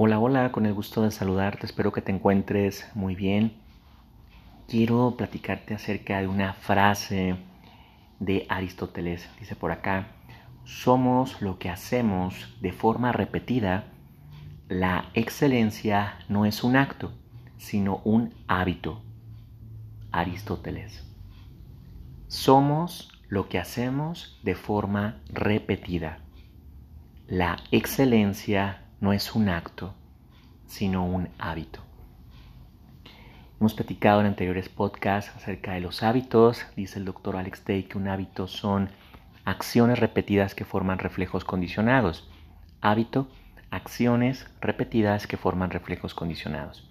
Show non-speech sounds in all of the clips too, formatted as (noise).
Hola, hola, con el gusto de saludarte, espero que te encuentres muy bien. Quiero platicarte acerca de una frase de Aristóteles. Dice por acá, somos lo que hacemos de forma repetida. La excelencia no es un acto, sino un hábito. Aristóteles. Somos lo que hacemos de forma repetida. La excelencia no es un acto, sino un hábito. Hemos platicado en anteriores podcasts acerca de los hábitos. Dice el doctor Alex Day que un hábito son acciones repetidas que forman reflejos condicionados. Hábito, acciones repetidas que forman reflejos condicionados.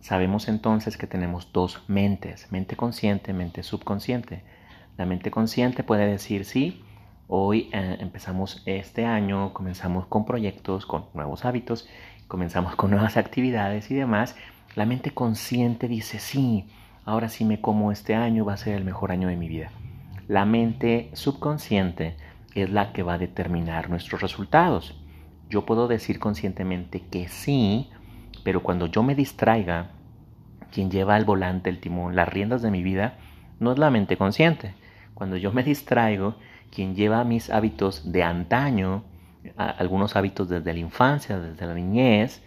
Sabemos entonces que tenemos dos mentes, mente consciente, mente subconsciente. La mente consciente puede decir sí, Hoy eh, empezamos este año, comenzamos con proyectos, con nuevos hábitos, comenzamos con nuevas (laughs) actividades y demás. La mente consciente dice, sí, ahora sí me como este año, va a ser el mejor año de mi vida. La mente subconsciente es la que va a determinar nuestros resultados. Yo puedo decir conscientemente que sí, pero cuando yo me distraiga, quien lleva al volante, el timón, las riendas de mi vida, no es la mente consciente. Cuando yo me (laughs) distraigo, quien lleva mis hábitos de antaño, algunos hábitos desde la infancia, desde la niñez,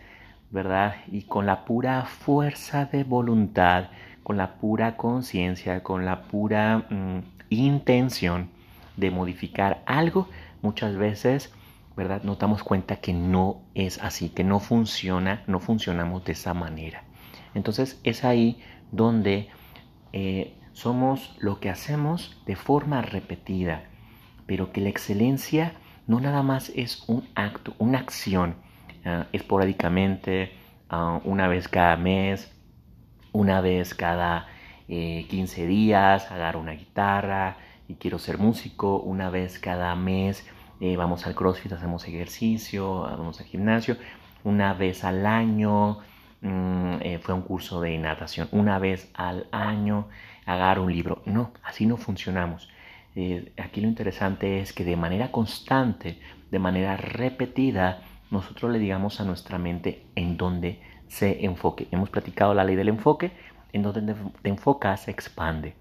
¿verdad? Y con la pura fuerza de voluntad, con la pura conciencia, con la pura mm, intención de modificar algo, muchas veces, ¿verdad? Nos damos cuenta que no es así, que no funciona, no funcionamos de esa manera. Entonces es ahí donde eh, somos lo que hacemos de forma repetida pero que la excelencia no nada más es un acto, una acción, ah, esporádicamente, ah, una vez cada mes, una vez cada 15 eh, días, agarro una guitarra y quiero ser músico, una vez cada mes eh, vamos al CrossFit, hacemos ejercicio, vamos al gimnasio, una vez al año mm, eh, fue un curso de natación, una vez al año agarro un libro. No, así no funcionamos. Eh, aquí lo interesante es que de manera constante, de manera repetida, nosotros le digamos a nuestra mente en dónde se enfoque. Hemos platicado la ley del enfoque, en donde te enfocas se expande.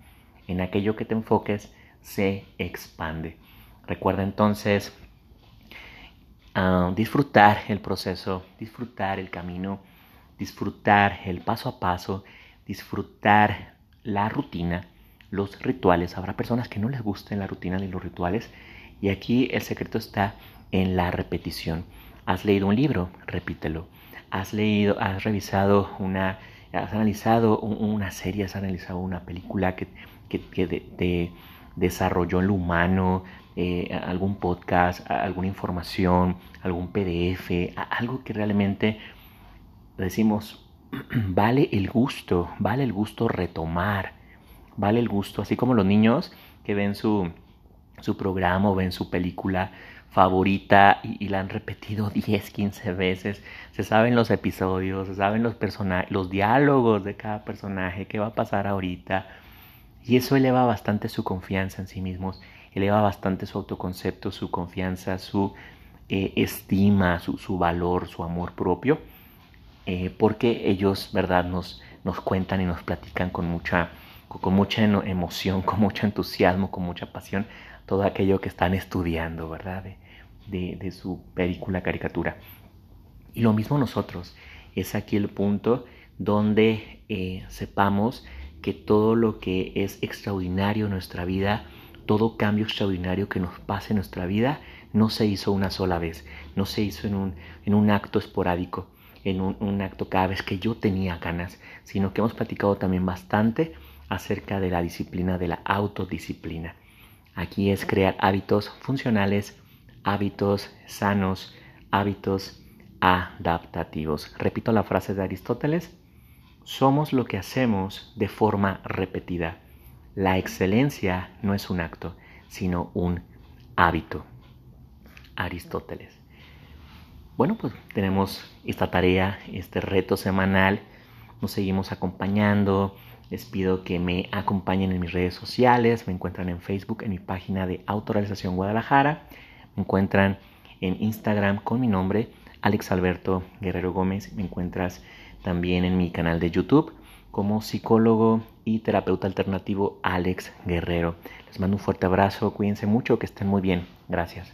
En aquello que te enfoques se expande. Recuerda entonces ah, disfrutar el proceso, disfrutar el camino, disfrutar el paso a paso, disfrutar la rutina los rituales. Habrá personas que no les gusten la rutina ni los rituales. Y aquí el secreto está en la repetición. Has leído un libro, repítelo. Has leído, has revisado una, has analizado una serie, has analizado una película que, que, desarrolló en lo humano, eh, algún podcast, alguna información, algún PDF, algo que realmente decimos, (clears throat) vale el gusto, vale el gusto retomar, vale el gusto, así como los niños que ven su, su programa o ven su película favorita y, la han repetido (laughs) 10, 15 veces, se saben los episodios, se saben los personajes, los diálogos de cada personaje, qué va a pasar ahorita, y eso eleva bastante su confianza en sí mismos, eleva bastante su autoconcepto, su confianza, su eh, estima, su, valor, su amor propio, eh, porque ellos, ¿verdad?, nos, nos cuentan y nos platican con mucha con mucha emoción, (laughs) con mucho entusiasmo, con mucha pasión, todo aquello que están estudiando, ¿verdad? De, su película, caricatura. Y lo mismo nosotros, es aquí el punto donde eh, sepamos que todo lo que es extraordinario en nuestra vida, todo cambio extraordinario que nos pase en nuestra vida, no se hizo una sola vez, no se hizo en un, acto esporádico, en un, un acto cada vez que yo tenía ganas, sino que hemos platicado también bastante acerca de la disciplina de la autodisciplina. Aquí es crear hábitos funcionales, hábitos sanos, hábitos adaptativos. Repito la frase de Aristóteles, somos lo que hacemos de forma repetida. La excelencia no es un acto, sino un hábito. Aristóteles. Bueno, pues tenemos esta tarea, este reto semanal. Nos seguimos acompañando les pido que me acompañen en mis redes sociales. Me encuentran en Facebook, en mi página de Autorrealización Guadalajara. Me encuentran en Instagram con mi nombre, Alex Alberto Guerrero Gómez. Me encuentras también en mi canal de YouTube como psicólogo y terapeuta alternativo Alex Guerrero. Les mando un fuerte abrazo, cuídense mucho, que estén muy bien. Gracias.